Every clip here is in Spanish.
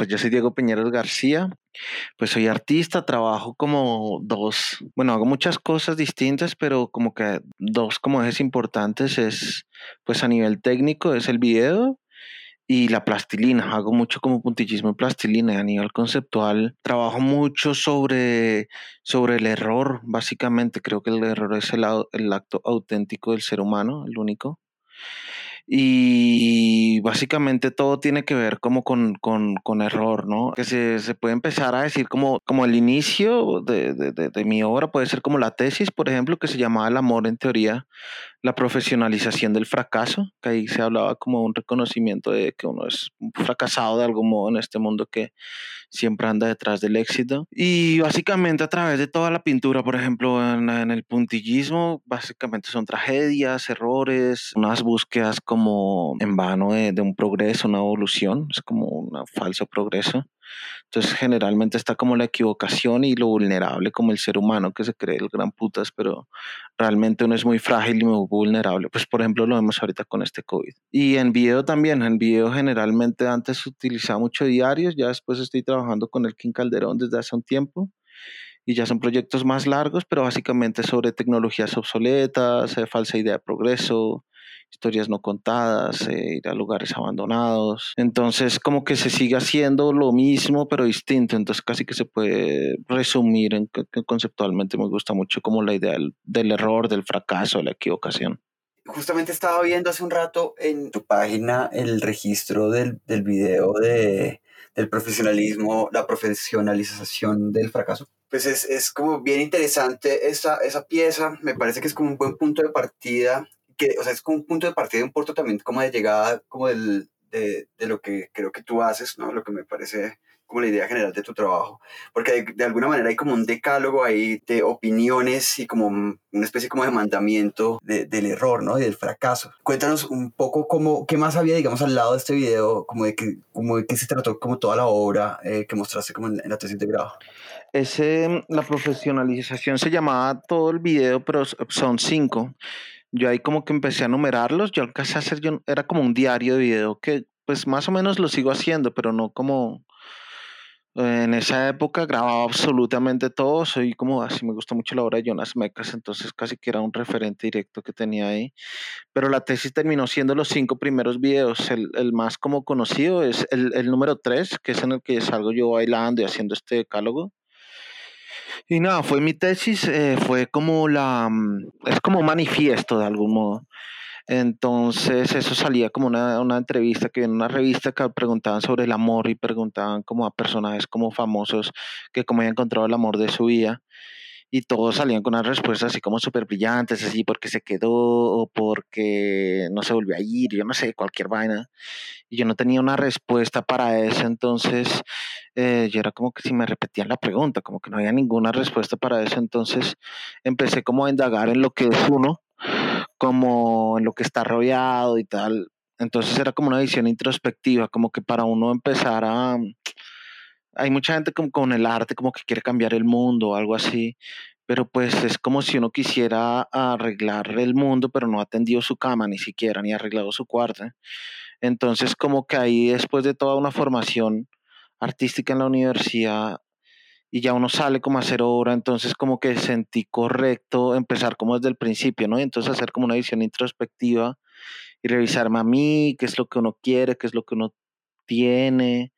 pues yo soy Diego Peñeros García, pues soy artista, trabajo como dos, bueno, hago muchas cosas distintas, pero como que dos como ejes importantes es, pues a nivel técnico, es el video y la plastilina. Hago mucho como puntillismo en plastilina. A nivel conceptual, trabajo mucho sobre, sobre el error, básicamente. Creo que el error es el, el acto auténtico del ser humano, el único. Y básicamente todo tiene que ver como con, con, con error, ¿no? Que se, se, puede empezar a decir como, como el inicio de, de, de, mi obra, puede ser como la tesis, por ejemplo, que se llamaba El amor en teoría, la profesionalización del fracaso, que ahí se hablaba como un reconocimiento de que uno es fracasado de algún modo en este mundo que siempre anda detrás del éxito. Y básicamente a través de toda la pintura, por ejemplo, en, en el puntillismo, básicamente son tragedias, errores, unas búsquedas como en vano de, de un progreso, una evolución, es como un falso progreso. Entonces generalmente está como la equivocación y lo vulnerable como el ser humano que se cree el gran putas, pero realmente uno es muy frágil y muy vulnerable. Pues por ejemplo lo vemos ahorita con este COVID. Y en video también, en video generalmente antes utilizaba mucho diarios, ya después estoy trabajando con el King Calderón desde hace un tiempo y ya son proyectos más largos, pero básicamente sobre tecnologías obsoletas, falsa idea de progreso, historias no contadas, eh, ir a lugares abandonados. Entonces, como que se sigue haciendo lo mismo, pero distinto. Entonces, casi que se puede resumir en que, conceptualmente me gusta mucho como la idea del, del error, del fracaso, de la equivocación. Justamente estaba viendo hace un rato en tu página el registro del, del video de, del profesionalismo, la profesionalización del fracaso. Pues es, es como bien interesante esa, esa pieza, me parece que es como un buen punto de partida que, o sea, es como un punto de partida, un punto también como de llegada, como del, de, de, lo que creo que tú haces, ¿no? Lo que me parece como la idea general de tu trabajo, porque de, de, alguna manera hay como un decálogo ahí de opiniones y como una especie como de mandamiento de, del error, ¿no? Y del fracaso. Cuéntanos un poco cómo, qué más había, digamos, al lado de este video, como de que, como de que se trató como toda la obra eh, que mostraste como en, en la tesis de grado. Ese, la profesionalización se llamaba todo el video, pero son cinco yo ahí como que empecé a numerarlos, yo alcancé a hacer, yo, era como un diario de video que pues más o menos lo sigo haciendo, pero no como en esa época grababa absolutamente todo, soy como así, me gusta mucho la obra de Jonas Mecas, entonces casi que era un referente directo que tenía ahí, pero la tesis terminó siendo los cinco primeros videos, el, el más como conocido es el, el número tres, que es en el que salgo yo bailando y haciendo este decálogo, y nada, fue mi tesis, eh, fue como la, es como manifiesto de algún modo. Entonces eso salía como una, una entrevista que en una revista que preguntaban sobre el amor y preguntaban como a personajes como famosos que cómo habían encontrado el amor de su vida y todos salían con unas respuestas así como súper brillantes, así porque se quedó o porque no se volvió a ir, yo no sé, cualquier vaina. Y yo no tenía una respuesta para eso, entonces eh, yo era como que si me repetían la pregunta, como que no había ninguna respuesta para eso, entonces empecé como a indagar en lo que es uno, como en lo que está rodeado y tal. Entonces era como una visión introspectiva, como que para uno empezar a hay mucha gente como con el arte como que quiere cambiar el mundo o algo así, pero pues es como si uno quisiera arreglar el mundo, pero no ha atendido su cama ni siquiera, ni ha arreglado su cuarto. Entonces como que ahí después de toda una formación artística en la universidad y ya uno sale como a hacer obra, entonces como que sentí correcto empezar como desde el principio, ¿no? Y entonces hacer como una visión introspectiva y revisarme a mí, qué es lo que uno quiere, qué es lo que uno tiene,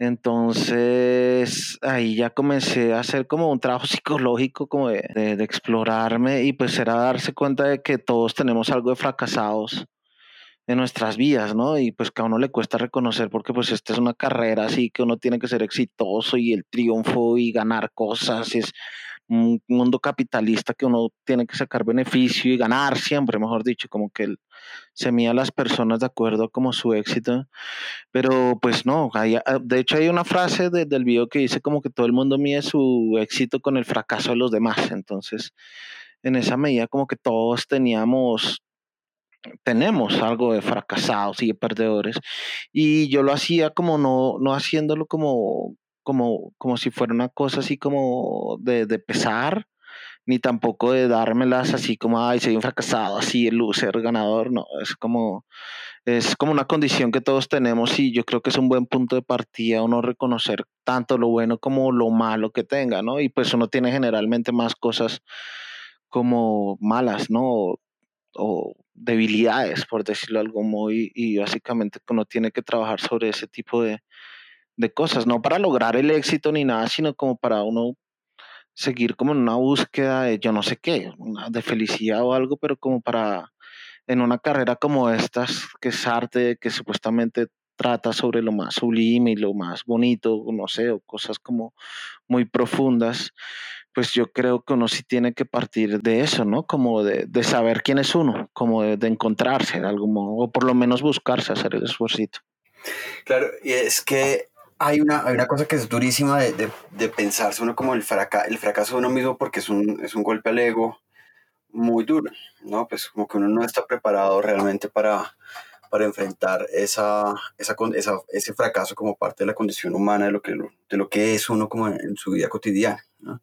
entonces ahí ya comencé a hacer como un trabajo psicológico, como de, de, de, explorarme y pues era darse cuenta de que todos tenemos algo de fracasados en nuestras vidas, ¿no? Y pues que a uno le cuesta reconocer porque pues esta es una carrera así que uno tiene que ser exitoso y el triunfo y ganar cosas, y es un mundo capitalista que uno tiene que sacar beneficio y ganar siempre, mejor dicho, como que se mide a las personas de acuerdo a como su éxito, pero pues no, hay, ah, de hecho hay una frase de, del video que dice como que todo el mundo mide su éxito con el fracaso de los demás, entonces en esa medida como que todos teníamos tenemos algo de fracasados y de perdedores. Y yo lo hacía como no no haciéndolo como como, como si fuera una cosa así como de, de pesar, ni tampoco de dármelas así como, ay, soy un fracasado, así el loser ganador, no, es como, es como una condición que todos tenemos y yo creo que es un buen punto de partida uno reconocer tanto lo bueno como lo malo que tenga, ¿no? Y pues uno tiene generalmente más cosas como malas, ¿no? O, debilidades, por decirlo algo muy, y básicamente uno tiene que trabajar sobre ese tipo de, de cosas, no para lograr el éxito ni nada, sino como para uno seguir como en una búsqueda de yo no sé qué, de felicidad o algo, pero como para en una carrera como estas, que es arte, que supuestamente trata sobre lo más sublime y lo más bonito, no sé, o cosas como muy profundas, pues yo creo que uno sí tiene que partir de eso, ¿no? Como de, saber quién es uno, como de, encontrarse de algún modo, o por lo menos buscarse, hacer el esfuerzo. Claro, y es que hay una, hay una cosa que es durísima de, de, pensarse uno como el, fraca, el fracaso de uno mismo porque es un, es un golpe al ego muy duro, ¿no? Pues como que uno no está preparado realmente para, para enfrentar esa, esa, esa, ese fracaso como parte de la condición humana, de lo que, de lo que es uno como en, su vida cotidiana, ¿no?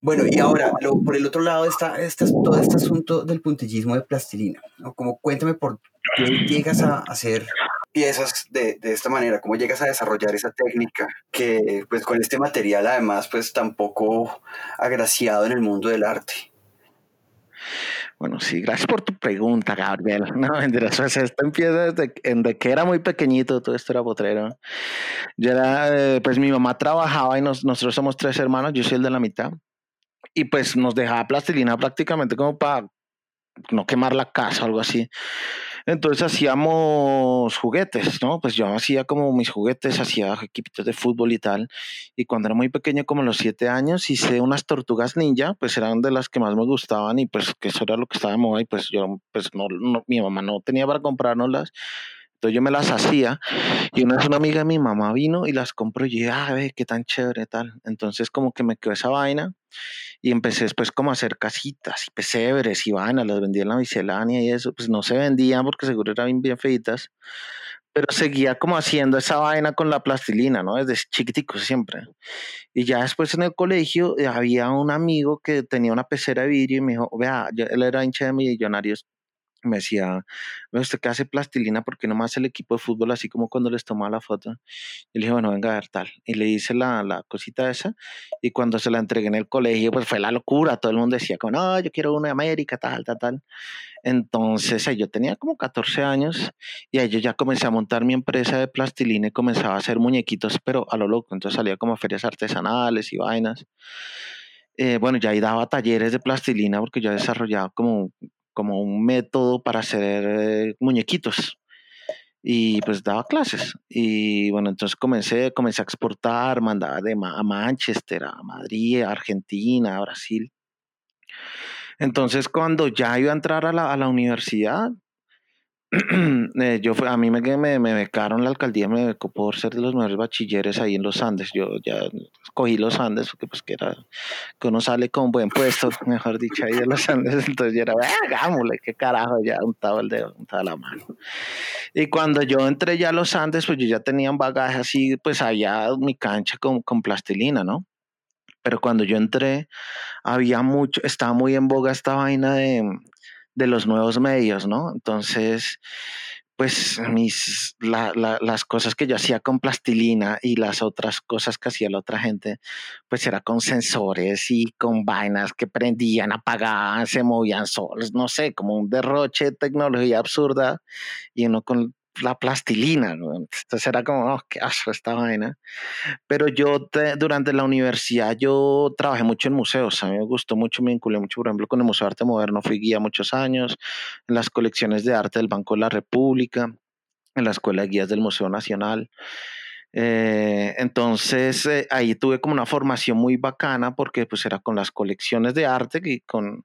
Bueno, y ahora, por el otro lado está, está todo este asunto del puntillismo de plastilina. ¿no? Como cuéntame por llegas a hacer piezas de, de, esta manera, cómo llegas a desarrollar esa técnica que pues con este material además pues tampoco agraciado en el mundo del arte. Bueno, sí, gracias por tu pregunta, Gabriel. No, mentiras, pues esto empieza desde, que era muy pequeñito, todo esto era potrero. Yo era, eh, pues mi mamá trabajaba y nosotros somos tres hermanos, yo soy el de la mitad. Y pues nos dejaba plastilina prácticamente como para no quemar la casa o algo así. Entonces hacíamos juguetes, ¿no? Pues yo hacía como mis juguetes, hacía equipitos de fútbol y tal. Y cuando era muy pequeño, como los siete años, hice unas tortugas ninja, pues eran de las que más me gustaban y pues que eso era lo que estaba de moda y pues yo, pues no, mi mamá no tenía para comprárnoslas. Yo me las hacía y una vez una amiga de mi mamá vino y las compró y dije, ah, ve, qué tan chévere tal. Entonces como que me quedó esa vaina y empecé después como a hacer casitas y pesebres y vainas, las vendía en la miscelánea y eso, pues no se vendían porque seguro eran bien feitas, pero seguía como haciendo esa vaina con la plastilina, ¿no? Desde chiquitico siempre. Y ya después en el colegio eh, había un amigo que tenía una pecera de vidrio y me dijo, vea, él era hincha de millonarios me decía, ¿usted qué hace plastilina? porque no más el equipo de fútbol así como cuando les tomaba la foto? Y le dije, bueno, venga a ver tal. Y le hice la, la, cosita esa. Y cuando se la entregué en el colegio, pues fue la locura. Todo el mundo decía, como, no, yo quiero una de América, tal, tal, tal. Entonces, yo tenía como 14 años y ahí yo ya comencé a montar mi empresa de plastilina y comenzaba a hacer muñequitos, pero a lo loco. Entonces salía como a ferias artesanales y vainas. Eh, bueno, ya ahí daba talleres de plastilina porque yo desarrollaba como como un método para hacer eh, muñequitos. Y pues daba clases. Y bueno entonces comencé comencé a exportar mandaba de a Manchester a Madrid a Argentina a Brasil. Entonces cuando ya iba a entrar a la, a la universidad Eh, yo a mí me, me, me, becaron, la alcaldía me becó por ser de los mejores bachilleres ahí en los Andes. Yo ya escogí los Andes porque pues que era que uno sale con buen puesto, mejor dicho, ahí de los Andes. Entonces yo era, hagámosle, qué carajo, ya untaba el dedo, untaba la mano. Y cuando yo entré ya a los Andes, pues yo ya tenía un bagaje así, pues allá mi cancha con, con plastilina, ¿no? Pero cuando yo entré, había mucho, estaba muy en boga esta vaina de de los nuevos medios, ¿no? Entonces, pues mis, las cosas que yo hacía con plastilina y las otras cosas que hacía la otra gente, pues era con sensores y con vainas que prendían, apagaban, se movían solos, no sé, como un derroche de tecnología absurda y uno con la plastilina, entonces era como, oh, qué asco esta vaina. Pero yo durante la universidad yo trabajé mucho en museos, a mí me gustó mucho, me vinculé mucho, por ejemplo, con el Museo de Arte Moderno, fui guía muchos años, en las colecciones de arte del Banco de la República, en la Escuela de Guías del Museo Nacional. Eh, entonces eh, ahí tuve como una formación muy bacana porque pues era con las colecciones de arte y con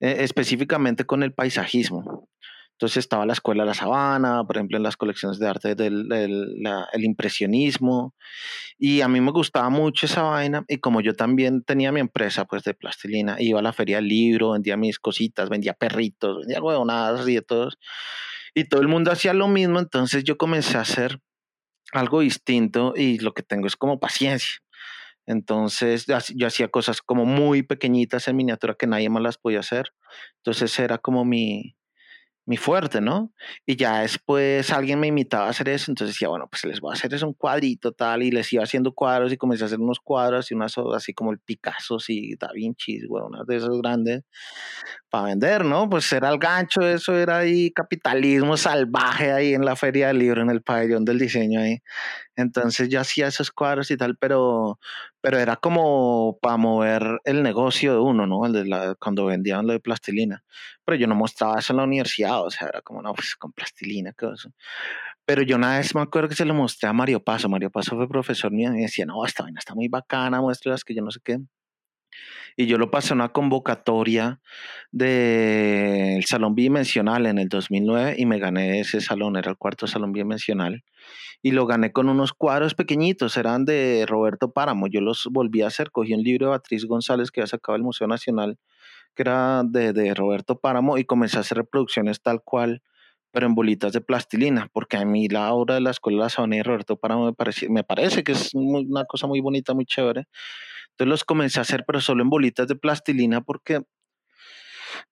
eh, específicamente con el paisajismo. Entonces estaba la Escuela de la Sabana, por ejemplo, en las colecciones de arte del, el impresionismo. Y a mí me gustaba mucho esa vaina. Y como yo también tenía mi empresa pues de plastilina, iba a la feria del libro, vendía mis cositas, vendía perritos, vendía huevonadas y de todos. Y todo el mundo hacía lo mismo. Entonces yo comencé a hacer algo distinto y lo que tengo es como paciencia. Entonces yo hacía cosas como muy pequeñitas en miniatura que nadie más las podía hacer. Entonces era como mi, mi fuerte, ¿no? Y ya después alguien me invitaba a hacer eso, entonces decía, bueno, pues les voy a hacer eso un cuadrito tal, y les iba haciendo cuadros y comencé a hacer unos cuadros y unas así como el Picasso y Da Vinci, bueno, unas de esos grandes para vender, ¿no? Pues era el gancho, eso era ahí capitalismo salvaje ahí en la feria del libro, en el pabellón del diseño ahí. Entonces yo hacía esos cuadros y tal, pero, pero era como para mover el negocio de uno, ¿no? El de la, cuando vendían lo de plastilina. Pero yo no mostraba eso en la universidad, o sea, era como, no, pues con plastilina, qué eso. Pero yo una vez me acuerdo que se lo mostré a Mario Paso. Mario Paso fue profesor mío y me decía, no, esta vaina está muy bacana, muéstralas que yo no sé qué. Y yo lo pasé a una convocatoria del Salón Bidimensional en el 2009 y me gané ese salón, era el cuarto Salón Bidimensional. Y lo gané con unos cuadros pequeñitos, eran de Roberto Páramo. Yo los volví a hacer, cogí un libro de Beatriz González que había sacado el Museo Nacional, que era de, de Roberto Páramo, y comencé a hacer reproducciones tal cual pero en bolitas de plastilina, porque a mí la obra de la Escuela de la Sabana y Roberto Páramo me parece, me parece que es una cosa muy bonita, muy chévere. Entonces los comencé a hacer, pero solo en bolitas de plastilina, porque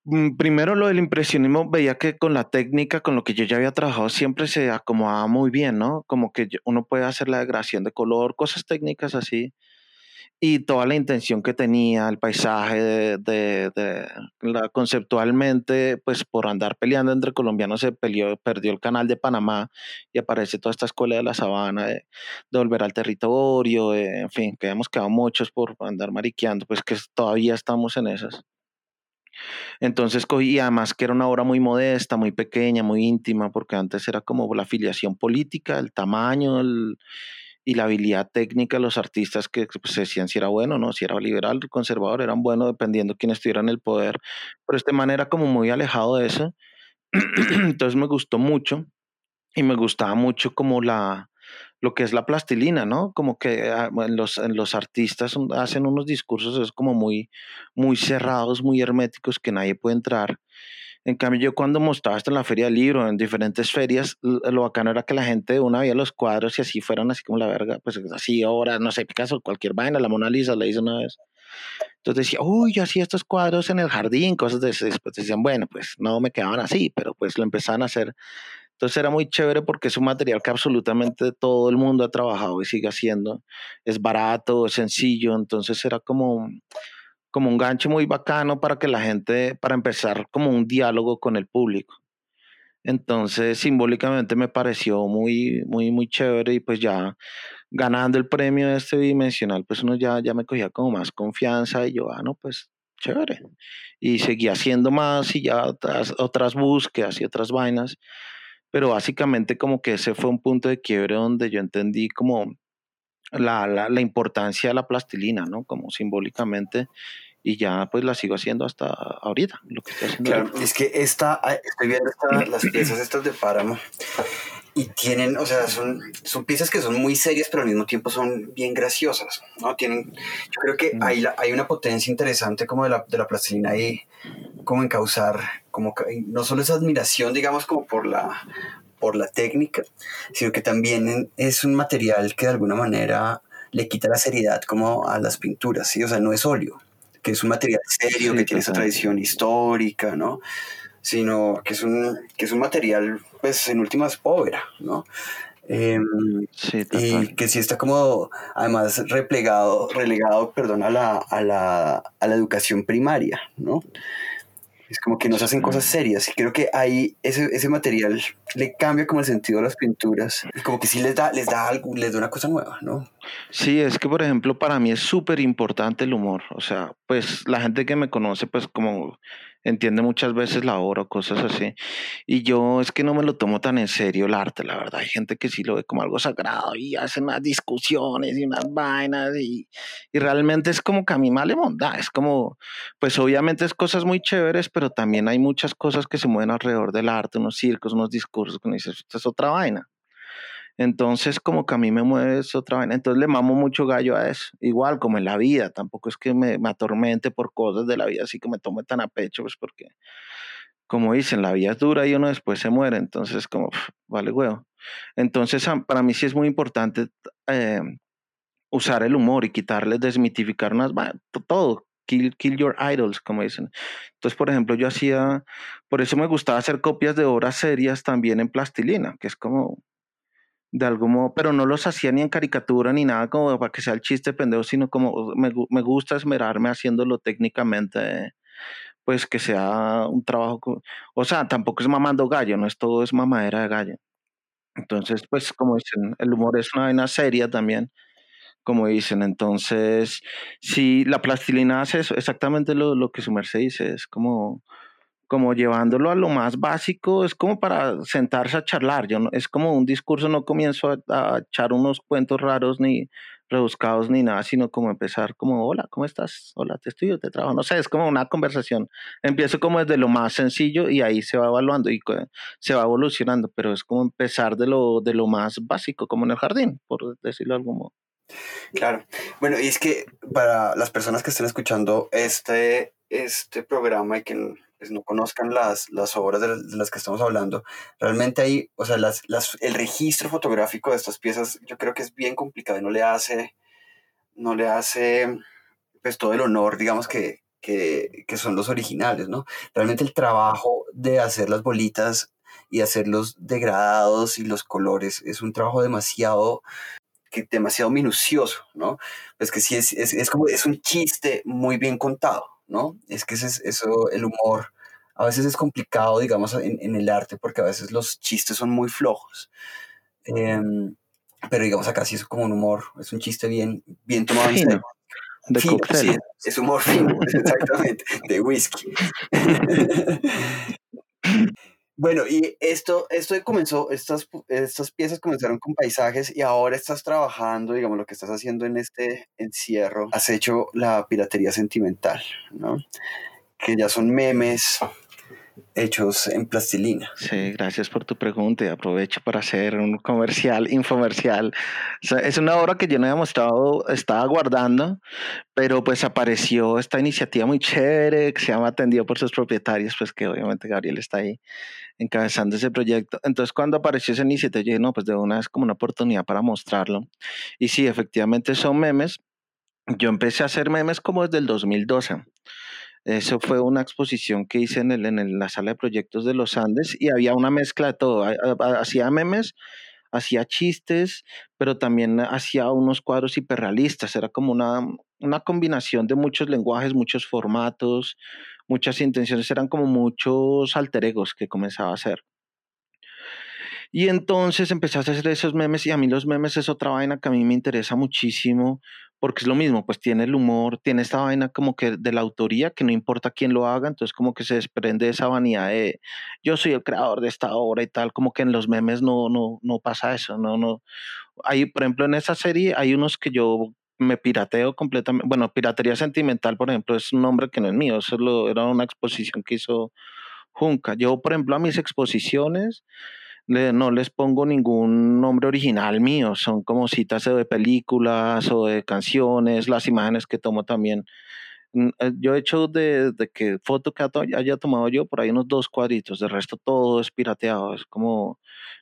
mm, primero lo del impresionismo veía que con la técnica, con lo que yo ya había trabajado, siempre se acomodaba muy bien, ¿no? Como que uno puede hacer la degradación de color, cosas técnicas así y toda la intención que tenía, el paisaje, de, de, la, conceptualmente, pues por andar peleando entre colombianos se peleó, perdió el canal de Panamá y aparece toda esta escuela de la sabana, de, volver al territorio, en fin, que hemos quedado muchos por andar mariqueando, pues que todavía estamos en esas. Entonces cogí, además que era una obra muy modesta, muy pequeña, muy íntima, porque antes era como la afiliación política, el tamaño, el, y la habilidad técnica de los artistas que pues, se decían si era bueno, ¿no? Si era liberal, conservador, eran buenos dependiendo quién estuviera en el poder. Pero este man era como muy alejado de eso. Entonces me gustó mucho y me gustaba mucho como la lo que es la plastilina, ¿no? Como que ah, los, los artistas hacen unos discursos es como muy, muy cerrados, muy herméticos, que nadie puede entrar. En cambio, yo cuando mostraba esto en la feria del libro, en diferentes ferias, lo bacano era que la gente de una veía los cuadros y así fueron así como la verga, pues así ahora, no sé, Picasso, cualquier vaina, la Mona Lisa la hizo una vez. Entonces decía, uy, yo hacía estos cuadros en el jardín, cosas de ese. Después decían, bueno, pues no me quedaban así, pero pues lo empezaban a hacer. Entonces era muy chévere porque es un material que absolutamente todo el mundo ha trabajado y sigue haciendo. Es barato, es sencillo, entonces era como como un gancho muy bacano para que la gente, para empezar como un diálogo con el público. Entonces, simbólicamente me pareció muy, muy, muy chévere y pues ya ganando el premio de este bidimensional, pues uno ya, ya me cogía como más confianza y yo, ah, no, pues chévere. Y seguí haciendo más y ya otras, otras búsquedas y otras vainas. Pero básicamente como que ese fue un punto de quiebre donde yo entendí como la, la, la, importancia de la plastilina, ¿no? Como simbólicamente, y ya pues la sigo haciendo hasta ahorita, lo que estoy haciendo. Claro, es que esta, estoy viendo las piezas estas de Páramo, y tienen, o sea, son, son piezas que son muy serias, pero al mismo tiempo son bien graciosas, ¿no? Tienen, yo creo que mm. hay, hay una potencia interesante como de la, de la plastilina ahí, como en causar, como no solo esa admiración, digamos, como por la, por la técnica, sino que también es un material que de alguna manera le quita la seriedad como a las pinturas, ¿sí? O sea, no es óleo, que es un material serio, que tiene esa tradición histórica, ¿no? Sino que es un, que es un material, pues, en últimas, pobre, ¿no? Em, sí, y que sí está como, además, replegado, relegado, perdón, a la, a la, a la educación primaria, ¿no? Es como que nos hacen cosas serias y creo que ahí ese, ese material le cambia como el sentido a las pinturas y como que sí les da, les da algo, les da una cosa nueva, ¿no? Sí, es que por ejemplo para mí es súper importante el humor, o sea, pues la gente que me conoce pues como entiende muchas veces la obra o cosas así. Y yo es que no me lo tomo tan en serio el arte, la verdad. Hay gente que sí lo ve como algo sagrado y hacen unas discusiones y unas vainas y, y realmente es como que a mí me monda. Es como, pues obviamente es cosas muy chéveres, pero también hay muchas cosas que se mueven alrededor del arte, unos circos, unos discursos que dices, esto es otra vaina. Entonces, como que a mí me mueve es otra vaina. Entonces le mamo mucho gallo a eso. Igual como en la vida. Tampoco es que me, me atormente por cosas de la vida así que me tome tan a pecho, pues porque, como dicen, la vida es dura y uno después se muere. Entonces, como, vale huevo. Entonces, para mí sí es muy importante eh, usar el humor y quitarles, desmitificar unas, todo, kill, kill your idols, como dicen. Entonces, por ejemplo, yo hacía, por eso me gustaba hacer copias de obras serias también en plastilina, que es como, de algún modo, pero no los hacía ni en caricatura ni nada como para que sea el chiste pendejo, sino como me, me gusta esmerarme haciéndolo técnicamente, pues que sea un trabajo, o sea, tampoco es mamando gallo, no es todo es mamadera de gallo. Entonces, pues como dicen, el humor es una vaina seria también, como dicen. Entonces, si la plastilina hace exactamente lo, lo que su merced dice, es como como llevándolo a lo más básico, es como para sentarse a charlar, yo no, es como un discurso, no comienzo a, echar unos cuentos raros ni rebuscados ni nada, sino como empezar como, hola, ¿cómo estás? Hola, te estudio, te trabajo, no sé, es como una conversación. Empiezo como desde lo más sencillo y ahí se va evaluando y se va evolucionando, pero es como empezar de lo, de lo más básico, como en el jardín, por decirlo de algún modo. Claro. Bueno, y es que para las personas que estén escuchando este, este programa y que pues, no conozcan las, las obras de, las que estamos hablando, realmente ahí, o sea, las, las, el registro fotográfico de estas piezas yo creo que es bien complicado y no le hace, no le hace, pues todo el honor, digamos, que, que, que son los originales, ¿no? Realmente el trabajo de hacer las bolitas y hacer los degradados y los colores es un trabajo demasiado que demasiado minucioso, ¿no? Es que sí, es, es, es, como, es un chiste muy bien contado, ¿no? Es que ese es, eso, el humor, a veces es complicado, digamos, en, en, el arte, porque a veces los chistes son muy flojos. Em, pero digamos, acá sí es como un humor, es un chiste bien, bien tomado en De fino, sí, es humor fino, exactamente, de whisky. Bueno, y esto, esto comenzó, estas, estas piezas comenzaron con paisajes y ahora estás trabajando, digamos, lo que estás haciendo en este encierro, has hecho la piratería sentimental, ¿no? Que ya son memes, hechos en plastilina. Sí, gracias por tu pregunta y aprovecho para hacer un comercial, infomercial. es una obra que yo no había mostrado, estaba guardando, pero pues apareció esta iniciativa muy chévere que se llama Atendido por sus propietarios, pues que obviamente Gabriel está ahí encabezando ese proyecto. Entonces cuando apareció esa iniciativa, yo dije, no, pues de una vez como una oportunidad para mostrarlo. Y sí, efectivamente son memes. Yo empecé a hacer memes como desde el 2012. Eso fue una exposición que hice en, el, en la sala de proyectos de los Andes y había una mezcla de todo. Hacía memes, hacía chistes, pero también hacía unos cuadros hiperrealistas. Era como una, una combinación de muchos lenguajes, muchos formatos, muchas intenciones. Eran como muchos alter egos que comenzaba a hacer. Y entonces empecé a hacer esos memes y a mí los memes es otra vaina que a mí me interesa muchísimo porque es lo mismo, pues tiene el humor, tiene esta vaina como que de la autoría, que no importa quién lo haga, entonces como que se desprende esa vanidad de yo soy el creador de esta obra y tal, como que en los memes no, no, no pasa eso, no, no. Hay, por ejemplo, en esa serie hay unos que yo me pirateo completamente, bueno, Piratería Sentimental, por ejemplo, es un nombre que no es mío, eso era una exposición que hizo Junca. Yo, por ejemplo, a mis exposiciones, no les pongo ningún nombre original mío, son como citas de películas o de canciones, las imágenes que tomo también. Mm, eh, yo he hecho de, de que foto que haya tomado yo por ahí unos dos cuadritos, de resto todo es pirateado, es como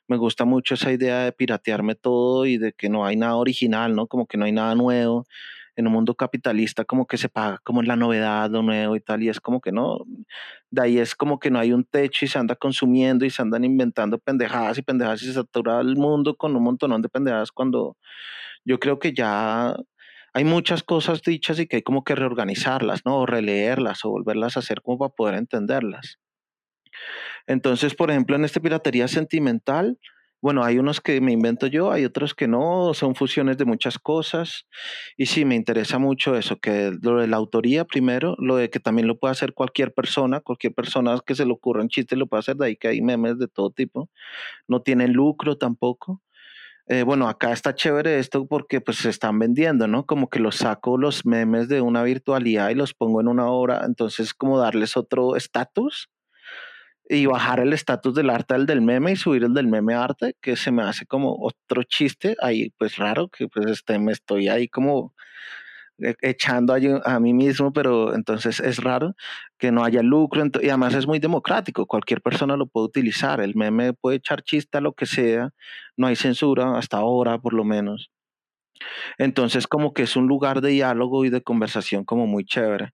me gusta mucho esa idea de piratearme todo y de que no hay nada original, ¿no? Como que no hay nada nuevo en un mundo capitalista como que se paga como la novedad, lo nuevo y tal, y es como que no, de ahí es como que no hay un techo y se anda consumiendo y se andan inventando pendejadas y pendejadas y se satura el mundo con un montón de pendejadas cuando yo creo que ya hay muchas cosas dichas y que hay como que reorganizarlas, ¿no? O releerlas o volverlas a hacer como para poder entenderlas. Entonces, por ejemplo, en esta piratería sentimental, bueno, hay unos que me invento yo, hay otros que no, son fusiones de muchas cosas. Y sí, me interesa mucho eso, que lo de la autoría primero, lo de que también lo puede hacer cualquier persona, cualquier persona que se le ocurra un chiste lo puede hacer, de ahí que hay memes de todo tipo. No tienen lucro tampoco. Eh, bueno, acá está chévere esto porque pues se están vendiendo, ¿no? Como que los saco los memes de una virtualidad y los pongo en una obra, entonces como darles otro estatus y bajar el estatus del arte al del meme y subir el del meme arte, que se me hace como otro chiste ahí, pues raro, que pues este, me estoy ahí como echando a, mí mismo, pero entonces es raro que no haya lucro y además es muy democrático, cualquier persona lo puede utilizar, el meme puede echar chiste a lo que sea, no hay censura hasta ahora por lo menos. Entonces como que es un lugar de diálogo y de conversación como muy chévere.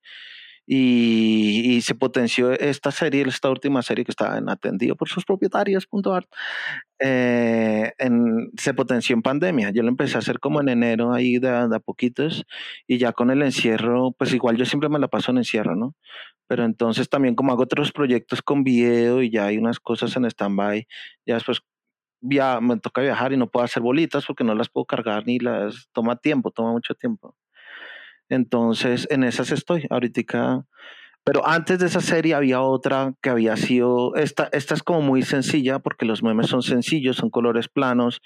Y, se potenció esta serie, esta última serie que está en atendido por sus propietarios, eh, se potenció en pandemia. Yo lo empecé a hacer como en enero, ahí de, a poquitos, y ya con el encierro, pues igual yo siempre me la paso en encierro, ¿no? Pero entonces también como hago otros proyectos con video y ya hay unas cosas en stand-by, ya después ya me toca viajar y no puedo hacer bolitas porque no las puedo cargar ni las toma tiempo, toma mucho tiempo. Entonces, en esas estoy ahorita. Pero antes de esa serie había otra que había sido, esta, esta es como muy sencilla porque los memes son sencillos, son colores planos.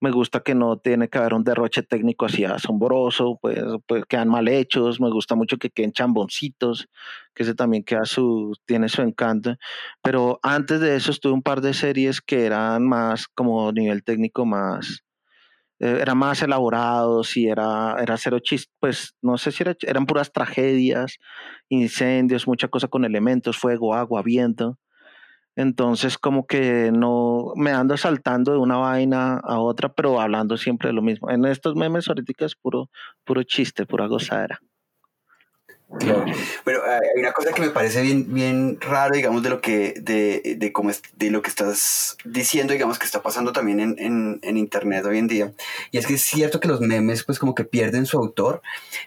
Me gusta que no tiene que haber un derroche técnico así asombroso, pues, pues quedan mal hechos. Me gusta mucho que queden chamboncitos, que ese también queda su, tiene su encanto. Pero antes de eso estuve un par de series que eran más como nivel técnico más, eh, era más elaborados y era, era cero chiste, pues no sé si eran puras tragedias, incendios, mucha cosa con elementos, fuego, agua, viento. Entonces como que no me ando saltando de una vaina a otra, pero hablando siempre de lo mismo. En estos memes ahorita es puro, puro chiste, pura gozadera. Pero ah, hay una cosa que me parece bien, bien raro, digamos, de lo que, de, de, cómo es, de lo que estás diciendo, digamos, que está pasando también en, en, en, internet hoy en día. Y es que es cierto que los memes, pues, como que pierden su autor,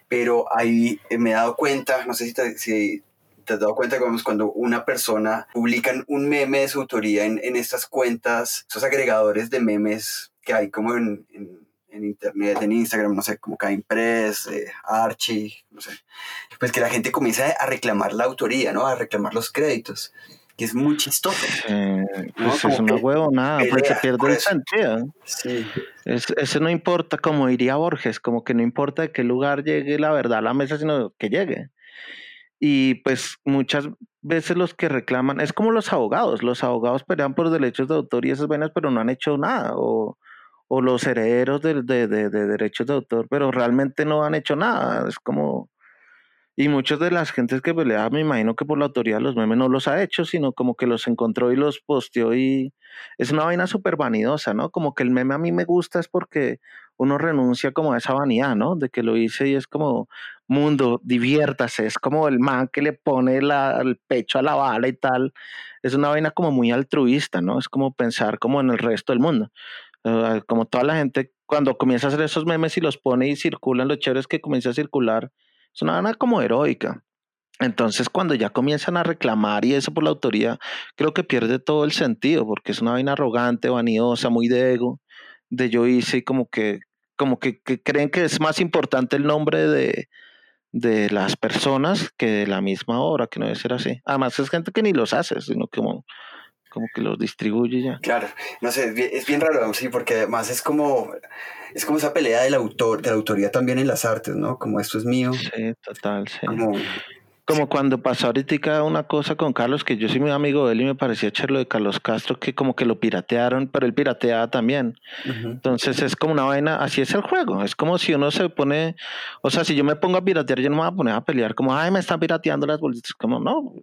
pero ahí eh, me he dado cuenta, no sé si te, si te has dado cuenta, digamos, cuando una persona publica un meme de su autoría en, en estas cuentas, esos agregadores de memes que hay como en en internet, en Instagram, no sé, como Caimpress, eh, Archie, no sé, pues que la gente comienza a reclamar la autoría, ¿no? A reclamar los créditos, que es muy chistoso. Eh, pues es una huevonada, pues se pierde el sentido. Sí. eso no importa, como diría Borges, como que no importa de qué lugar llegue la verdad a la mesa, sino que llegue. Y pues muchas veces los que reclaman, es como los abogados, los abogados pelean por derechos de autor y esas venas, pero no han hecho nada, o o los herederos de, de, de, derechos de autor, pero realmente no han hecho nada. Es como. Y muchas de las gentes que peleaban, me imagino que por la autoridad de los memes no los ha hecho, sino como que los encontró y los posteó y es una vaina súper vanidosa, ¿no? Como que el meme a mí me gusta es porque uno renuncia como a esa vanidad, ¿no? De que lo hice y es como, mundo, diviértase, es como el man que le pone la, el pecho a la bala y tal. Es una vaina como muy altruista, ¿no? Es como pensar como en el resto del mundo. Ah, como toda la gente, cuando comienza a hacer esos memes y los pone y circulan, lo chévere es que comienza a circular. Es una vaina como heroica. Entonces, cuando ya comienzan a reclamar y eso por la autoría, creo que pierde todo el sentido, porque es una vaina arrogante, vanidosa, muy de ego, de yo hice y como que, como que, creen que es más importante el nombre de, de las personas que de la misma obra, que no debe ser así. Además, es gente que ni los hace, sino como como que los distribuye ya. Claro, no sé, es bien, raro, sí, porque además es como, es como esa pelea del autor, de la autoría también en las artes, ¿no? Como esto es mío. Sí, total, sí. Como, cuando pasó ahorita una cosa con Carlos, que yo soy muy amigo de él y me parecía echar lo de Carlos Castro, que como que lo piratearon, pero él pirateaba también. Entonces es como una vaina, así es el juego, es como si uno se pone, o sea, si yo me pongo a piratear, yo no me voy a poner a pelear como, ay, me están pirateando las bolitas, como no,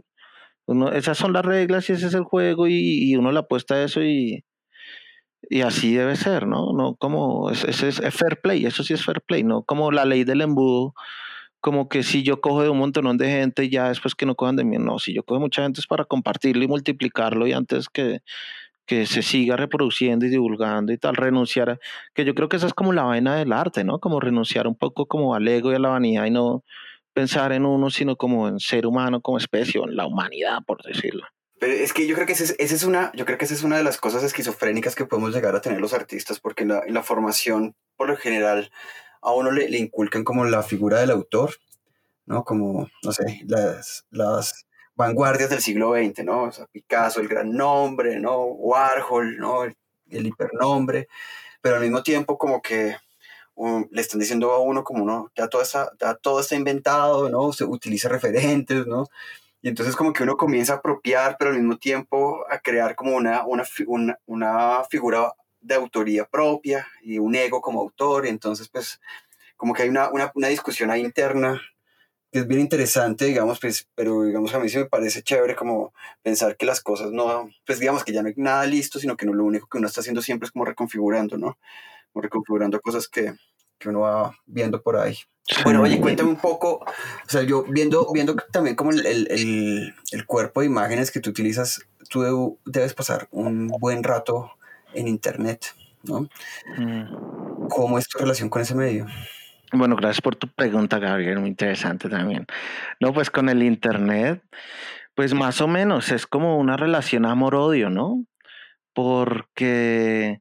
esas son las reglas y ese es el juego y, uno le apuesta a eso y, y así debe ser, ¿no? No como, ese es, fair play, eso sí es fair play, ¿no? Como la ley del embudo, como que si yo cojo de un montón de gente y ya después que no cojan de mí, no, si yo cojo mucha gente es para compartirlo y multiplicarlo y antes que, que se siga reproduciendo y divulgando y tal, renunciar, que yo creo que esa es como la vaina del arte, ¿no? Como renunciar un poco como al ego y a la vanidad y no pensar en uno, sino como en ser humano, como especie, o en la humanidad, por decirlo. Pero es que yo creo que esa es, una, yo creo que esa es una de las cosas esquizofrénicas que podemos llegar a tener los artistas, porque en la, formación, por lo general, a uno le, le, inculcan como la figura del autor, ¿no? Como, no sé, las, las vanguardias del siglo XX, ¿no? O sea, Picasso, el gran nombre, ¿no? Warhol, ¿no? El, el hipernombre, pero al mismo tiempo como que le están diciendo a uno como, no, ya todo, está, ya todo está inventado, ¿no? Se utiliza referentes, ¿no? Y entonces como que uno comienza a apropiar, pero al mismo tiempo a crear como una, una, una, una figura de autoría propia y un ego como autor. Y entonces pues como que hay una, una, una discusión ahí interna que es bien interesante, digamos, pues, pero digamos a mí sí me parece chévere como pensar que las cosas no, pues digamos que ya no hay nada listo, sino que no lo único que uno está haciendo siempre es como reconfigurando, ¿no? Reconfigurando cosas que, que uno va viendo por ahí. Bueno, oye, cuéntame un poco, o sea, yo viendo, viendo también como el, el, el, cuerpo de imágenes que tú utilizas, tú debes pasar un buen rato en Internet, ¿no? Mm. ¿Cómo es tu relación con ese medio? Bueno, gracias por tu pregunta, Gabriel, muy interesante también. No, pues con el Internet, pues más o menos es como una relación amor-odio, ¿no? Porque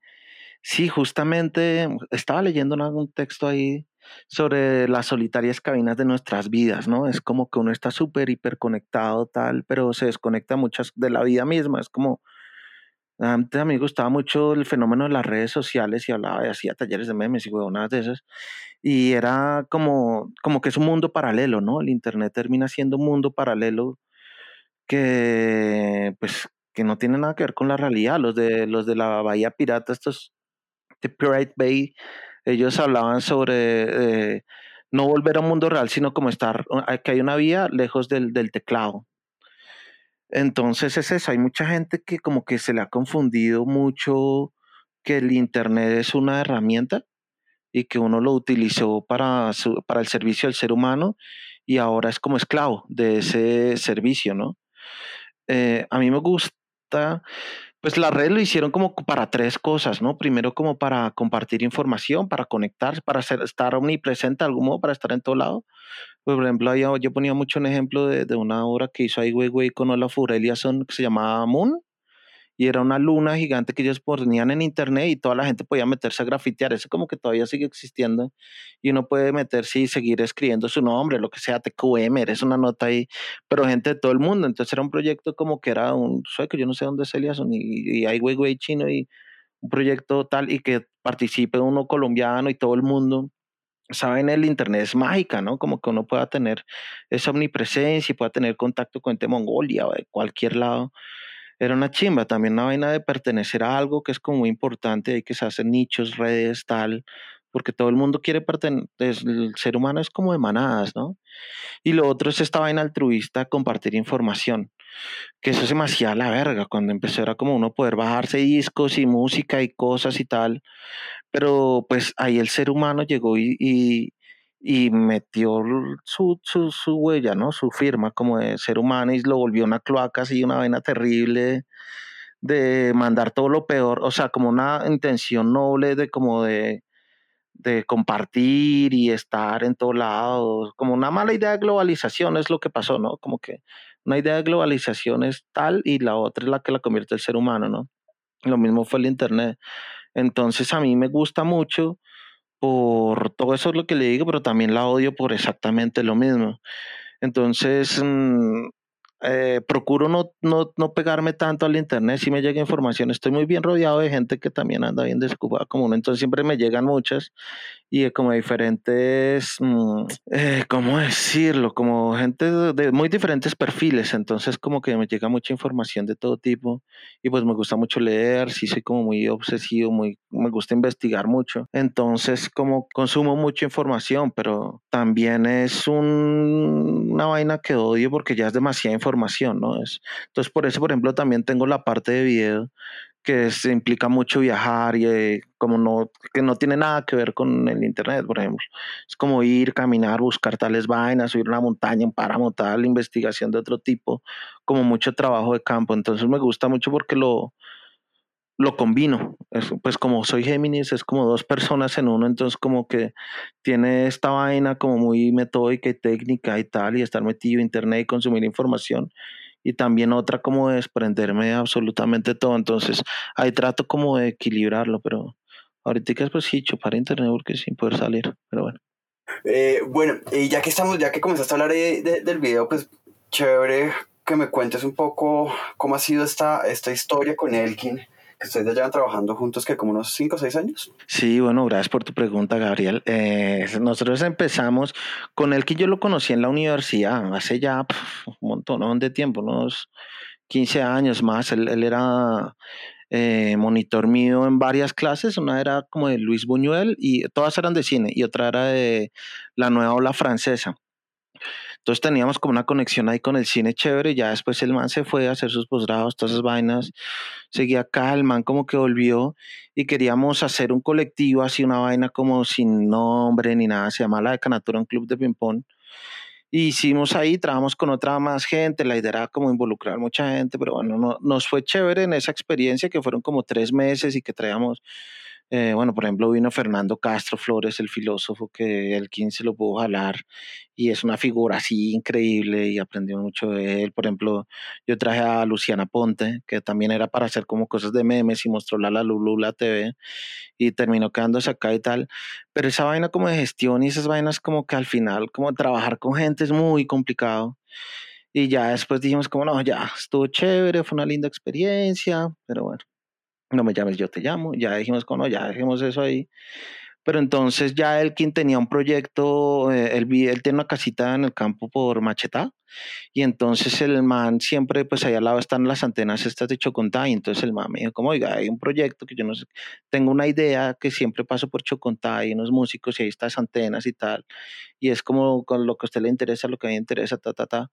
sí, justamente estaba leyendo algún texto ahí sobre las solitarias cabinas de nuestras vidas, ¿no? Es como que uno está súper hiperconectado, tal, pero se desconecta muchas de la vida misma. Es como, antes a mí me gustaba mucho el fenómeno de las redes sociales y hablaba y hacía talleres de memes y huevonadas de esas. Y era como, como que es un mundo paralelo, ¿no? El Internet termina siendo un mundo paralelo que, pues, que no tiene nada que ver con la realidad. Los de, los de la Bahía Pirata, estos de Pirate Bay, ellos hablaban sobre eh, no volver a un mundo real, sino como estar, que hay una vía lejos del, del teclado. Entonces es eso, hay mucha gente que como que se le ha confundido mucho que el Internet es una herramienta y que uno lo utilizó para, para el servicio del ser humano y ahora es como esclavo de ese servicio, ¿no? Eh, a mí me gusta pues la red lo hicieron como para tres cosas, ¿no? Primero como para compartir información, para conectar, para estar omnipresente de algún modo, para estar en todo lado. Pues, por ejemplo, yo, yo ponía mucho un ejemplo de, de, una obra que hizo ahí Weiwei con Olaf Eliasson que se llamaba Moon, y era una luna gigante que ellos ponían en internet y toda la gente podía meterse a grafitear. Eso como que todavía sigue existiendo y uno puede meterse y seguir escribiendo su nombre, lo que sea, TQM, es una nota ahí, pero gente de todo el mundo. Entonces era un proyecto como que era un sueco, yo no sé dónde es Eliasson y, y hay Weiwei chino y un proyecto tal y que participe uno colombiano y todo el mundo saben, el Internet es mágica, ¿no? Como que uno pueda tener esa omnipresencia y pueda tener contacto con gente Mongolia o de cualquier lado era una chimba, también una vaina de pertenecer a algo que es como muy importante, hay que se hacen nichos, redes, tal, porque todo el mundo quiere pertenecer, el ser humano es como de manadas, ¿no? Y lo otro es esta vaina altruista, compartir información, que eso se me hacía la verga, cuando empezó era como uno poder bajarse discos y música y cosas y tal, pero pues ahí el ser humano llegó y y metió su, su, huella, ¿no? Su firma como de ser humano y lo volvió una cloaca así, una vaina terrible de mandar todo lo peor, o sea, como una intención noble de como de, de compartir y estar en todos lados, como una mala idea de globalización es lo que pasó, ¿no? Como que una idea de globalización es tal y la otra es la que la convierte el ser humano, ¿no? Lo mismo fue el Internet. Entonces a mí me gusta mucho por todo eso es lo que le digo, pero también la odio por exactamente lo mismo. Entonces, mm, eh, procuro no, no, no, pegarme tanto al internet si me llega información. Estoy muy bien rodeado de gente que también anda bien desocupada como uno, entonces siempre me llegan muchas y como diferentes, mm, eh, ¿cómo decirlo? Como gente de, muy diferentes perfiles, entonces como que me llega mucha información de todo tipo y pues me gusta mucho leer, sí soy como muy obsesivo, muy, me gusta investigar mucho, entonces como consumo mucha información, pero también es un, una vaina que odio porque ya es demasiada información, ¿no? Es, entonces por eso, por ejemplo, también tengo la parte de video que se implica mucho viajar y eh, como no, que no tiene nada que ver con el internet, por ejemplo. Es como ir, caminar, buscar tales vainas, subir una montaña, un páramo, tal, investigación de otro tipo, como mucho trabajo de campo. Entonces me gusta mucho porque lo, lo combino. pues como soy Géminis, es como dos personas en uno, entonces como que tiene esta vaina como muy metódica y técnica y tal, y estar metido en internet y consumir información y también otra como desprenderme de absolutamente todo. Entonces ahí trato como de equilibrarlo, pero ahorita es pues sí, chupar internet porque sin poder salir, pero bueno. Eh, bueno, y ya que estamos, ya que comenzaste a hablar del video, pues chévere que me cuentes un poco cómo ha sido esta, esta historia con Elkin que ustedes ya llevan trabajando juntos que como unos 5 o 6 años. Sí, bueno, gracias por tu pregunta, Gabriel. Eh, nosotros empezamos con él que yo lo conocí en la universidad hace ya un montón de tiempo, unos 15 años más. Él, era eh, monitor mío en varias clases. Una era como de Luis Buñuel y todas eran de cine y otra era de la nueva ola francesa. Entonces teníamos como una conexión ahí con el cine chévere, ya después el man se fue a hacer sus posgrados, todas esas vainas, seguía acá, el man como que volvió y queríamos hacer un colectivo, así una vaina como sin nombre ni nada, se llama La Decanatura, un club de ping-pong. Y hicimos ahí, trabajamos con otra más gente, la idea era como involucrar mucha gente, pero bueno, no, nos fue chévere en esa experiencia que fueron como tres meses y que traíamos eh, bueno, por ejemplo, vino Fernando Castro Flores, el filósofo, que el 15 lo pudo jalar y es una figura así increíble y aprendió mucho de él. Por ejemplo, yo traje a Luciana Ponte, que también era para hacer como cosas de memes y mostró la Lulula TV y terminó quedándose acá y tal. Pero esa vaina como de gestión y esas vainas como que al final, como trabajar con gente es muy complicado. Y ya después dijimos como, no, ya, estuvo chévere, fue una linda experiencia, pero bueno no me llames, yo te llamo, ya dijimos, no, ya dejemos eso ahí. Pero entonces ya Elkin tenía un proyecto, eh, él, él tiene una casita en el campo por Machetá, y entonces el man siempre, pues ahí al lado están las antenas estas de Chocontá, y entonces el man me dijo, como, oiga, hay un proyecto que yo no sé, tengo una idea que siempre paso por Chocontá y unos músicos y ahí estas antenas y tal, y es como con lo que a usted le interesa, lo que a mí me interesa, ta, ta, ta.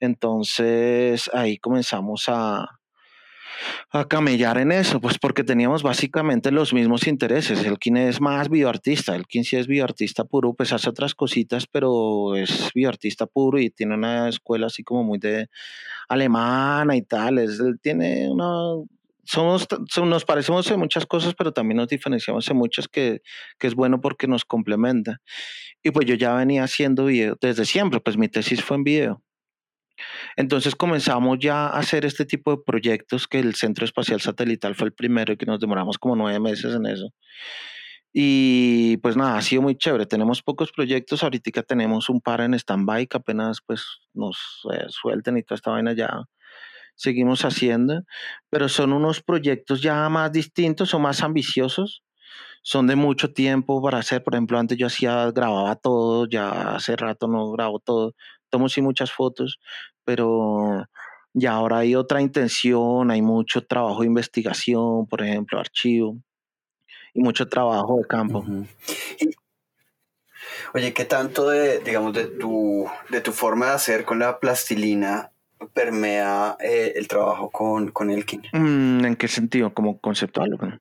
Entonces ahí comenzamos a, a camellar en eso, pues porque teníamos básicamente los mismos intereses. El Elkin es más bioartista, Elkin sí es bioartista puro, pues hace otras cositas, pero es bioartista puro y tiene una escuela así como muy de alemana y tal. Es, tiene una... Somos, nos parecemos en muchas cosas, pero también nos diferenciamos en muchas que, que es bueno porque nos complementa. Y pues yo ya venía haciendo video desde siempre, pues mi tesis fue en video. Entonces comenzamos ya a hacer este tipo de proyectos, que el Centro Espacial Satelital fue el primero y que nos demoramos como nueve meses en eso. Y pues nada, ha sido muy chévere. Tenemos pocos proyectos, ahorita tenemos un par en stand-by que apenas pues nos eh, suelten y toda esta vaina ya seguimos haciendo, pero son unos proyectos ya más distintos o más ambiciosos son de mucho tiempo para hacer. Por ejemplo, antes yo hacía, grababa todo, ya hace rato no grabo todo, tomo sí muchas fotos, pero ya ahora hay otra intención, hay mucho trabajo de investigación, por ejemplo, archivo, y mucho trabajo de campo. oye, ¿qué tanto de, digamos, de tu, de tu forma de hacer con la plastilina permea eh, el trabajo con, con Elkin? Mm, ¿En qué sentido? ¿Como conceptual?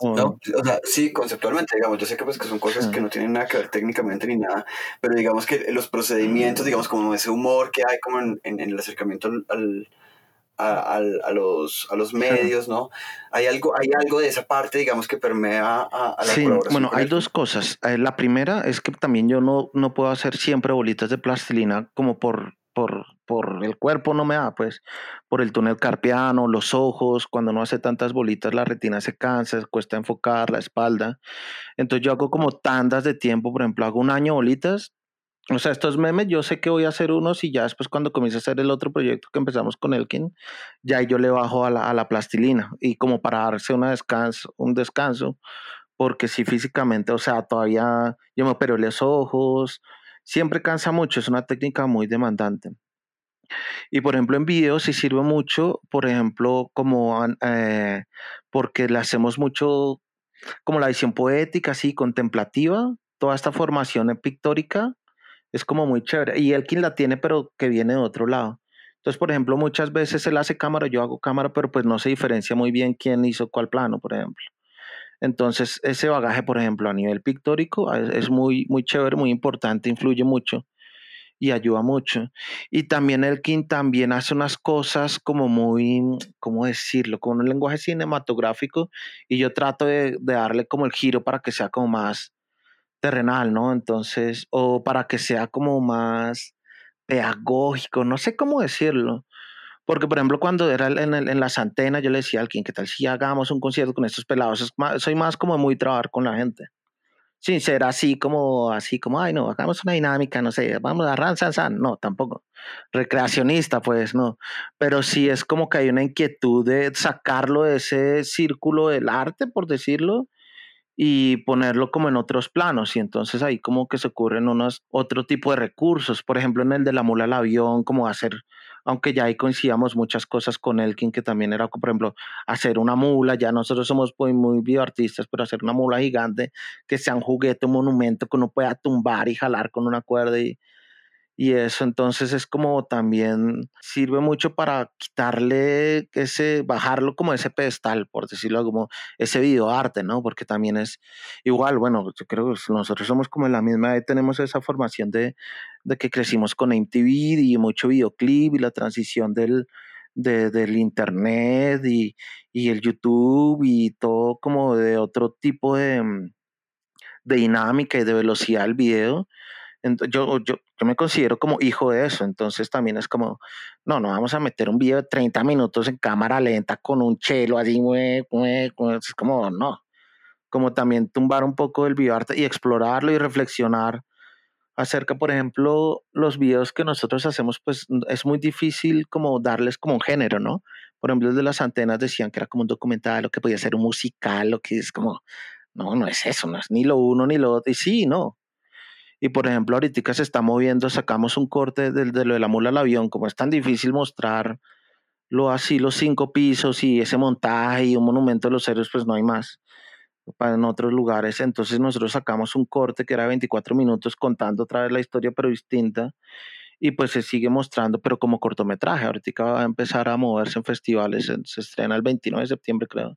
No, o sea, sí, conceptualmente, digamos, yo sé que, pues, que son cosas que no tienen nada que ver técnicamente ni nada, pero digamos que los procedimientos, digamos, como ese humor que hay como en, en, el acercamiento al, a, a, los, a los medios, ¿no? Hay algo, hay algo de esa parte, digamos, que permea a, la sí, Bueno, hay dos cosas. Eh, la primera es que también yo no, no puedo hacer siempre bolitas de plastilina como por por, por el cuerpo no me da, pues por el túnel carpiano, los ojos, cuando no hace tantas bolitas la retina se cansa, cuesta enfocar la espalda. Entonces yo hago como tandas de tiempo, por ejemplo, hago un año bolitas. O sea, estos memes, yo sé que voy a hacer unos y ya después cuando comience a hacer el otro proyecto que empezamos con Elkin, ya yo le bajo a la, a la plastilina y como para darse una descanso, un descanso, porque si físicamente, o sea, todavía yo me opero los ojos, siempre cansa mucho, es una técnica muy demandante. Y por ejemplo en video sí sirve mucho, por ejemplo, como eh, porque le hacemos mucho como la visión poética, así, contemplativa, toda esta formación pictórica es como muy chévere. Y quien la tiene, pero que viene de otro lado. Entonces, por ejemplo, muchas veces él hace cámara, yo hago cámara, pero pues no se diferencia muy bien quién hizo cuál plano, por ejemplo. Entonces, ese bagaje, por ejemplo, a nivel pictórico es muy, muy chévere, muy importante, influye mucho y ayuda mucho. Y también Elkin también hace unas cosas como muy, ¿cómo decirlo? Como un lenguaje cinematográfico y yo trato de, de, darle como el giro para que sea como más terrenal, ¿no? Entonces, o para que sea como más pedagógico, no sé cómo decirlo. Porque, por ejemplo, cuando era en, en, las antenas, yo le decía a alguien, ¿qué tal si hagamos un concierto con estos pelados? soy más como muy trabajar con la gente. Sin ser así como, así como, ay, no, hagamos una dinámica, no sé, vamos a ran, san, san. No, tampoco. Recreacionista, pues, no. Pero sí es como que hay una inquietud de sacarlo de ese círculo del arte, por decirlo, y ponerlo como en otros planos y entonces ahí como que se ocurren unos otro tipo de recursos por ejemplo en el de la mula al avión como hacer aunque ya ahí coincidíamos muchas cosas con Elkin que también era por ejemplo hacer una mula. Ya nosotros somos muy, muy bioartistas pero hacer una mula gigante que sea un juguete un monumento que uno pueda tumbar y jalar con una cuerda y, y eso entonces es como también sirve mucho para quitarle ese, bajarlo como ese pedestal, por decirlo como ese videoarte, ¿no? Porque también es igual, bueno, yo creo que nosotros somos como en la misma edad, tenemos esa formación de, de que crecimos con MTV y mucho videoclip y la transición del, del internet y, y, el YouTube y todo como de otro tipo de, de dinámica y de velocidad del video yo, yo, yo me considero como hijo de eso, entonces también es como, no, no vamos a meter un video de 30 minutos en cámara lenta con un chelo así, es como, no, como también tumbar un poco el videoarte y explorarlo y reflexionar acerca, por ejemplo, los videos que nosotros hacemos, pues es muy difícil como darles como un género, ¿no? Por ejemplo, de las antenas decían que era como un documental, o que podía ser un musical, lo que es como, no, no es eso, no es ni lo uno ni lo otro, y sí, no, y por ejemplo, ahorita se está moviendo, sacamos un corte de, de lo de la mula al avión, como es tan difícil mostrarlo así, los cinco pisos y ese montaje y un monumento de los héroes, pues no hay más para en otros lugares. Entonces nosotros sacamos un corte que era 24 minutos contando otra vez la historia, pero distinta. Y pues se sigue mostrando, pero como cortometraje. Ahorita va a empezar a moverse en festivales. Se estrena el 29 de septiembre, creo.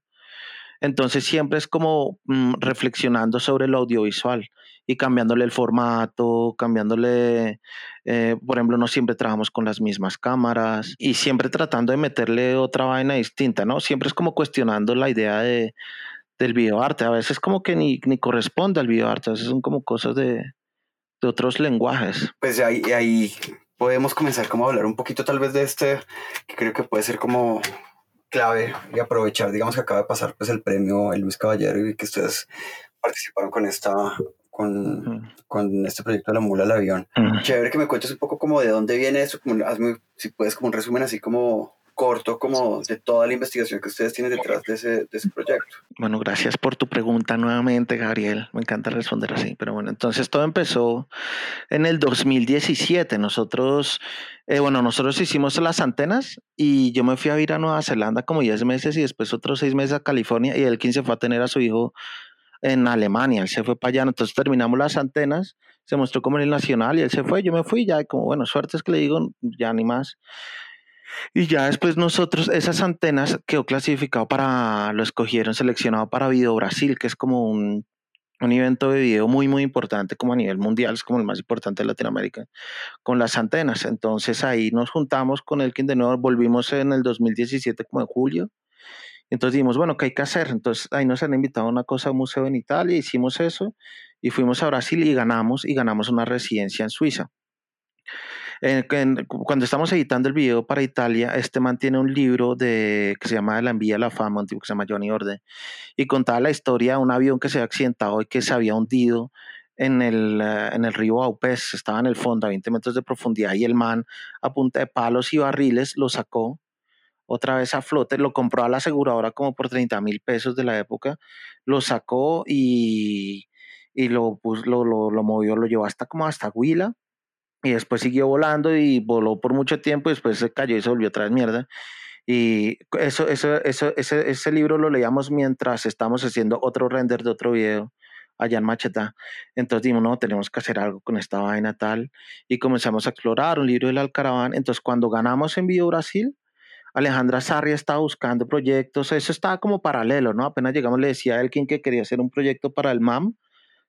Entonces siempre es como mm, reflexionando sobre lo audiovisual y cambiándole el formato, cambiándole, eh, por ejemplo, no siempre trabajamos con las mismas cámaras y siempre tratando de meterle otra vaina distinta, ¿no? Siempre es como cuestionando la idea de, del videoarte. A veces como que ni, ni corresponde al videoarte, a veces son como cosas de, de otros lenguajes. Pues ahí, ahí podemos comenzar como a hablar un poquito tal vez de este, que creo que puede ser como clave y aprovechar, digamos que acaba de pasar pues el premio el Luis Caballero y que ustedes participaron con esta con, con este proyecto de la mula al avión. Chévere que me cuentes un poco como de dónde viene eso, como, hazme, si puedes como un resumen así como corto como de toda la investigación que ustedes tienen detrás de ese, de ese proyecto. Bueno, gracias por tu pregunta nuevamente, Gabriel. Me encanta responder así. Pero bueno, entonces todo empezó en el 2017. Nosotros, eh, bueno, nosotros hicimos las antenas y yo me fui a vivir a Nueva Zelanda como 10 meses y después otros 6 meses a California y el 15 fue a tener a su hijo en Alemania. Él se fue para allá. Entonces terminamos las antenas se mostró como en el nacional y él se fue, yo me fui ya, como bueno, suerte es que le digo, ya ni más. Y ya después nosotros, esas antenas quedó clasificado para, lo escogieron, seleccionado para Video Brasil, que es como un, un evento de video muy, muy importante, como a nivel mundial, es como el más importante de Latinoamérica, con las antenas. Entonces ahí nos juntamos con el que de nuevo volvimos en el 2017, como en julio. Entonces dijimos, bueno, ¿qué hay que hacer? Entonces ahí nos han invitado a una cosa, a un museo en Italia, hicimos eso y fuimos a Brasil y ganamos, y ganamos una residencia en Suiza cuando estamos editando el video para Italia, este mantiene un libro de, que se llama La envía a la fama, un tipo que se llama Johnny Orde, y contaba la historia de un avión que se había accidentado y que se había hundido en el, eh, en el río Aupés, estaba en el fondo a 20 metros de profundidad y el man a punta de palos y barriles lo sacó otra vez a flote, lo compró a la aseguradora como por 30 mil pesos de la época, lo sacó y, y lo, lo, lo, lo, movió, lo llevó hasta como hasta Huila y después siguió volando y voló por mucho tiempo y después se cayó y se volvió otra vez mierda. Y eso, eso, eso, ese, ese libro lo leíamos mientras estamos haciendo otro render de otro video allá en Macheta. Entonces dijimos, no, tenemos que hacer algo con esta vaina tal. Y comenzamos a explorar un libro del Alcaraván. Entonces cuando ganamos en Video Brasil, Alejandra Sarria estaba buscando proyectos. Eso estaba como paralelo, ¿no? Apenas llegamos, le decía a Elkin que quería hacer un proyecto para el MAM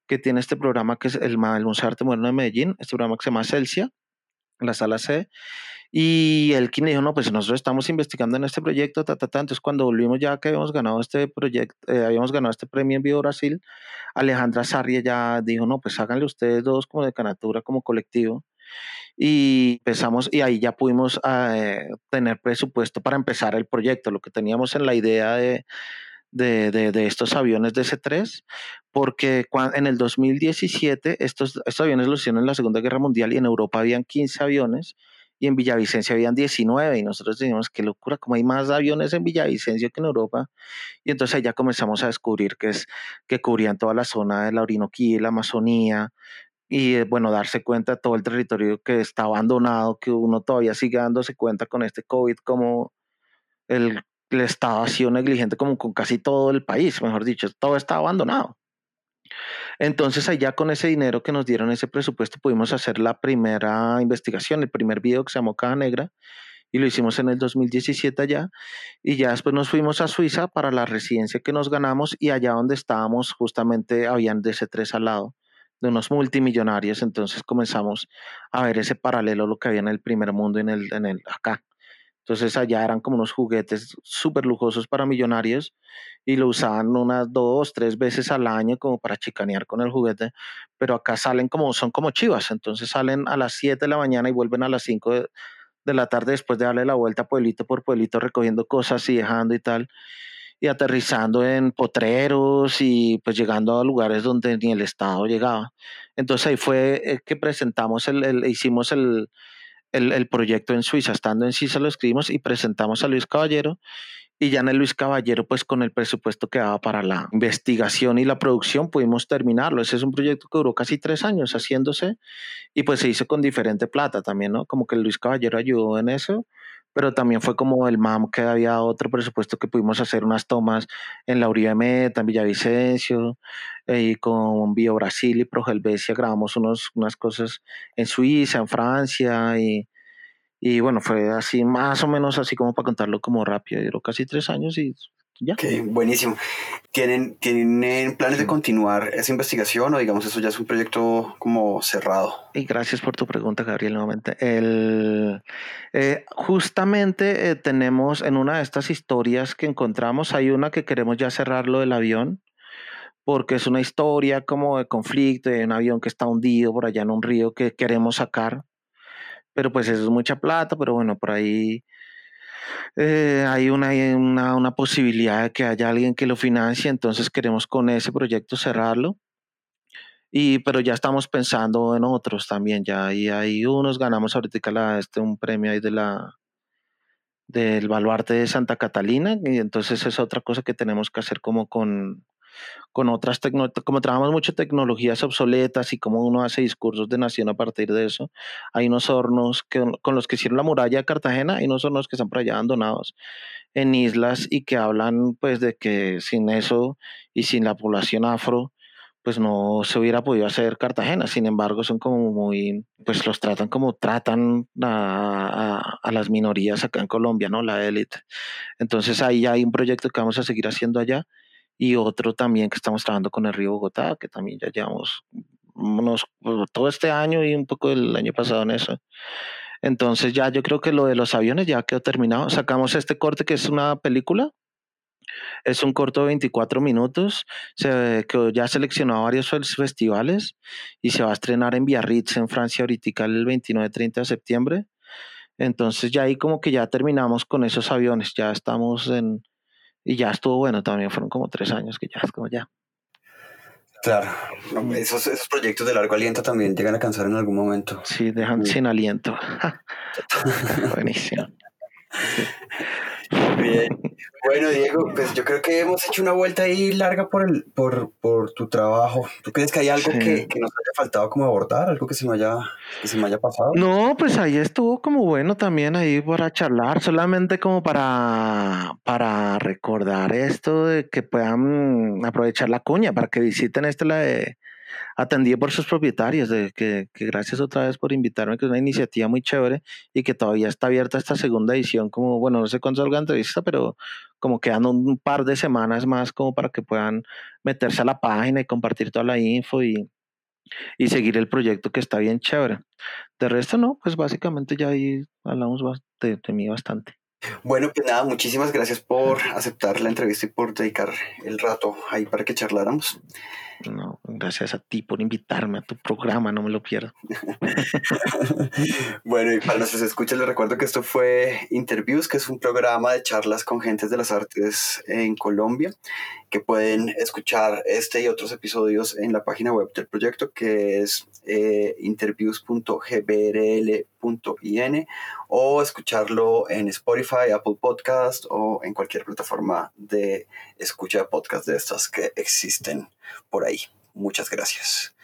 que tiene este programa que es el, el Museo de Arte Moderno de Medellín, este programa que se llama Celsia, la sala C. Y el quien dijo, no, pues nosotros estamos investigando en este proyecto, ta, ta, ta. Entonces, cuando volvimos ya que habíamos ganado este proyecto, eh, habíamos ganado este premio en Vivo Brasil, Alejandra Sarria ya dijo, no, pues háganle ustedes dos como de canatura, como colectivo. Y empezamos, y ahí ya pudimos eh, tener presupuesto para empezar el proyecto. Lo que teníamos en la idea de, de, de, estos aviones de C3, porque en el 2017 estos, estos aviones los hicieron en la Segunda Guerra Mundial y en Europa habían 15 aviones y en Villavicencio habían 19 y nosotros decíamos, qué locura, como hay más aviones en Villavicencio que en Europa. Y entonces ahí ya comenzamos a descubrir que, es, que cubrían toda la zona de la Orinoquía, la Amazonía, y eh, bueno, darse cuenta de todo el territorio que está abandonado, que uno todavía sigue dándose cuenta con este COVID como el Estado ha sido negligente como con casi todo el país, mejor dicho, todo está abandonado. Entonces allá con ese dinero que nos dieron, ese presupuesto, pudimos hacer la primera investigación, el primer video que se llamó Caja Negra, y lo hicimos en el 2017 allá, y ya después nos fuimos a Suiza para la residencia que nos ganamos, y allá donde estábamos justamente habían DC3 al lado, de unos multimillonarios, entonces comenzamos a ver ese paralelo, lo que había en el primer mundo, en el, en el acá. Entonces allá eran como unos juguetes súper lujosos para millonarios y lo usaban unas dos, tres veces al año como para chicanear con el juguete, pero acá salen como, son como chivas, entonces salen a las 7 de la mañana y vuelven a las 5 de, de la tarde después de darle la vuelta pueblito por pueblito recogiendo cosas y dejando y tal y aterrizando en potreros y pues llegando a lugares donde ni el Estado llegaba. Entonces ahí fue eh, que presentamos, el, el hicimos el, el, el, proyecto en Suiza. Estando en Suiza lo escribimos y presentamos a Luis Caballero. Y ya en el Luis Caballero, pues con el presupuesto que daba para la investigación y la producción, pudimos terminarlo. Ese es un proyecto que duró casi tres años haciéndose y pues se hizo con diferente plata también, ¿no? Como que Luis Caballero ayudó en eso, pero también fue como el MAM que había otro presupuesto que pudimos hacer unas tomas en la Uribe Meta, en Villavicencio, eh, y con Bio Brasil y Progelvesia grabamos unos, unas cosas en Suiza, en Francia, y, y bueno, fue así, más o menos así como para contarlo como rápido, duró casi tres años y ya. Okay, buenísimo. ¿Tienen, ¿Tienen planes de continuar esa investigación o digamos eso ya es un proyecto como cerrado? Y gracias por tu pregunta, Gabriel, nuevamente. El, eh, justamente eh, tenemos en una de estas historias que encontramos, hay una que queremos ya cerrar lo del avión, porque es una historia como de conflicto, de un avión que está hundido por allá en un río que queremos sacar, pero pues eso es mucha plata, pero bueno, por ahí eh, hay una, una, una, posibilidad de que haya alguien que lo financie, entonces queremos con ese proyecto cerrarlo. Y, pero ya estamos pensando en otros también, ya y hay unos, ganamos ahorita este, un premio ahí de la del baluarte de Santa Catalina, y entonces es otra cosa que tenemos que hacer como con, con otras tecnologías, como trabajamos mucho tecnologías obsoletas y como uno hace discursos de nación a partir de eso, hay unos hornos que, con los que hicieron la muralla de Cartagena, hay unos hornos que están por allá abandonados en islas y que hablan pues de que sin eso y sin la población afro pues no se hubiera podido hacer Cartagena. Sin embargo, son como muy, pues los tratan como tratan a, a, a las minorías acá en Colombia, ¿no? La élite. Entonces ahí hay un proyecto que vamos a seguir haciendo allá y otro también que estamos trabajando con el río Bogotá, que también ya llevamos unos, pues, todo este año y un poco el año pasado en eso. Entonces ya yo creo que lo de los aviones ya quedó terminado. Sacamos este corte que es una película. Es un corto de 24 minutos, se, que ya seleccionó a varios festivales y se va a estrenar en Biarritz, en Francia, ahorita el 29-30 de septiembre. Entonces ya ahí como que ya terminamos con esos aviones, ya estamos en, y ya estuvo bueno, también fueron como tres años que ya es como ya. Claro, esos, esos proyectos de largo aliento también llegan a cansar en algún momento. Sí, dejan sin aliento. Buenísimo. Bien. Bueno, Diego, pues yo creo que hemos hecho una vuelta ahí larga por el, por, por tu trabajo. ¿Tú crees que hay algo sí. que, que, nos haya faltado como abordar? ¿Algo que se me haya, que se me haya pasado? No, pues ahí estuvo como bueno también ahí para charlar, solamente como para, para recordar esto de que puedan aprovechar la cuña para que visiten esta la de atendido por sus propietarios, de que, que, gracias otra vez por invitarme, que es una iniciativa muy chévere y que todavía está abierta esta segunda edición, como, bueno, no sé cuándo salga la entrevista, pero como quedan un par de semanas más como para que puedan meterse a la página y compartir toda la info y, y seguir el proyecto que está bien chévere. De resto, no, pues básicamente ya ahí hablamos de, de mí bastante. Bueno, pues nada, muchísimas gracias por aceptar la entrevista y por dedicar el rato ahí para que charláramos. No, gracias a ti por invitarme a tu programa, no me lo pierdo. bueno, y para nuestros escuchas les recuerdo que esto fue Interviews, que es un programa de charlas con gentes de las artes en Colombia, que pueden escuchar este y otros episodios en la página web del proyecto, que es eh, interviews.gbrl.in o escucharlo en Spotify, Apple Podcast o en cualquier plataforma de escucha de podcast de estas que existen por ahí. Muchas gracias.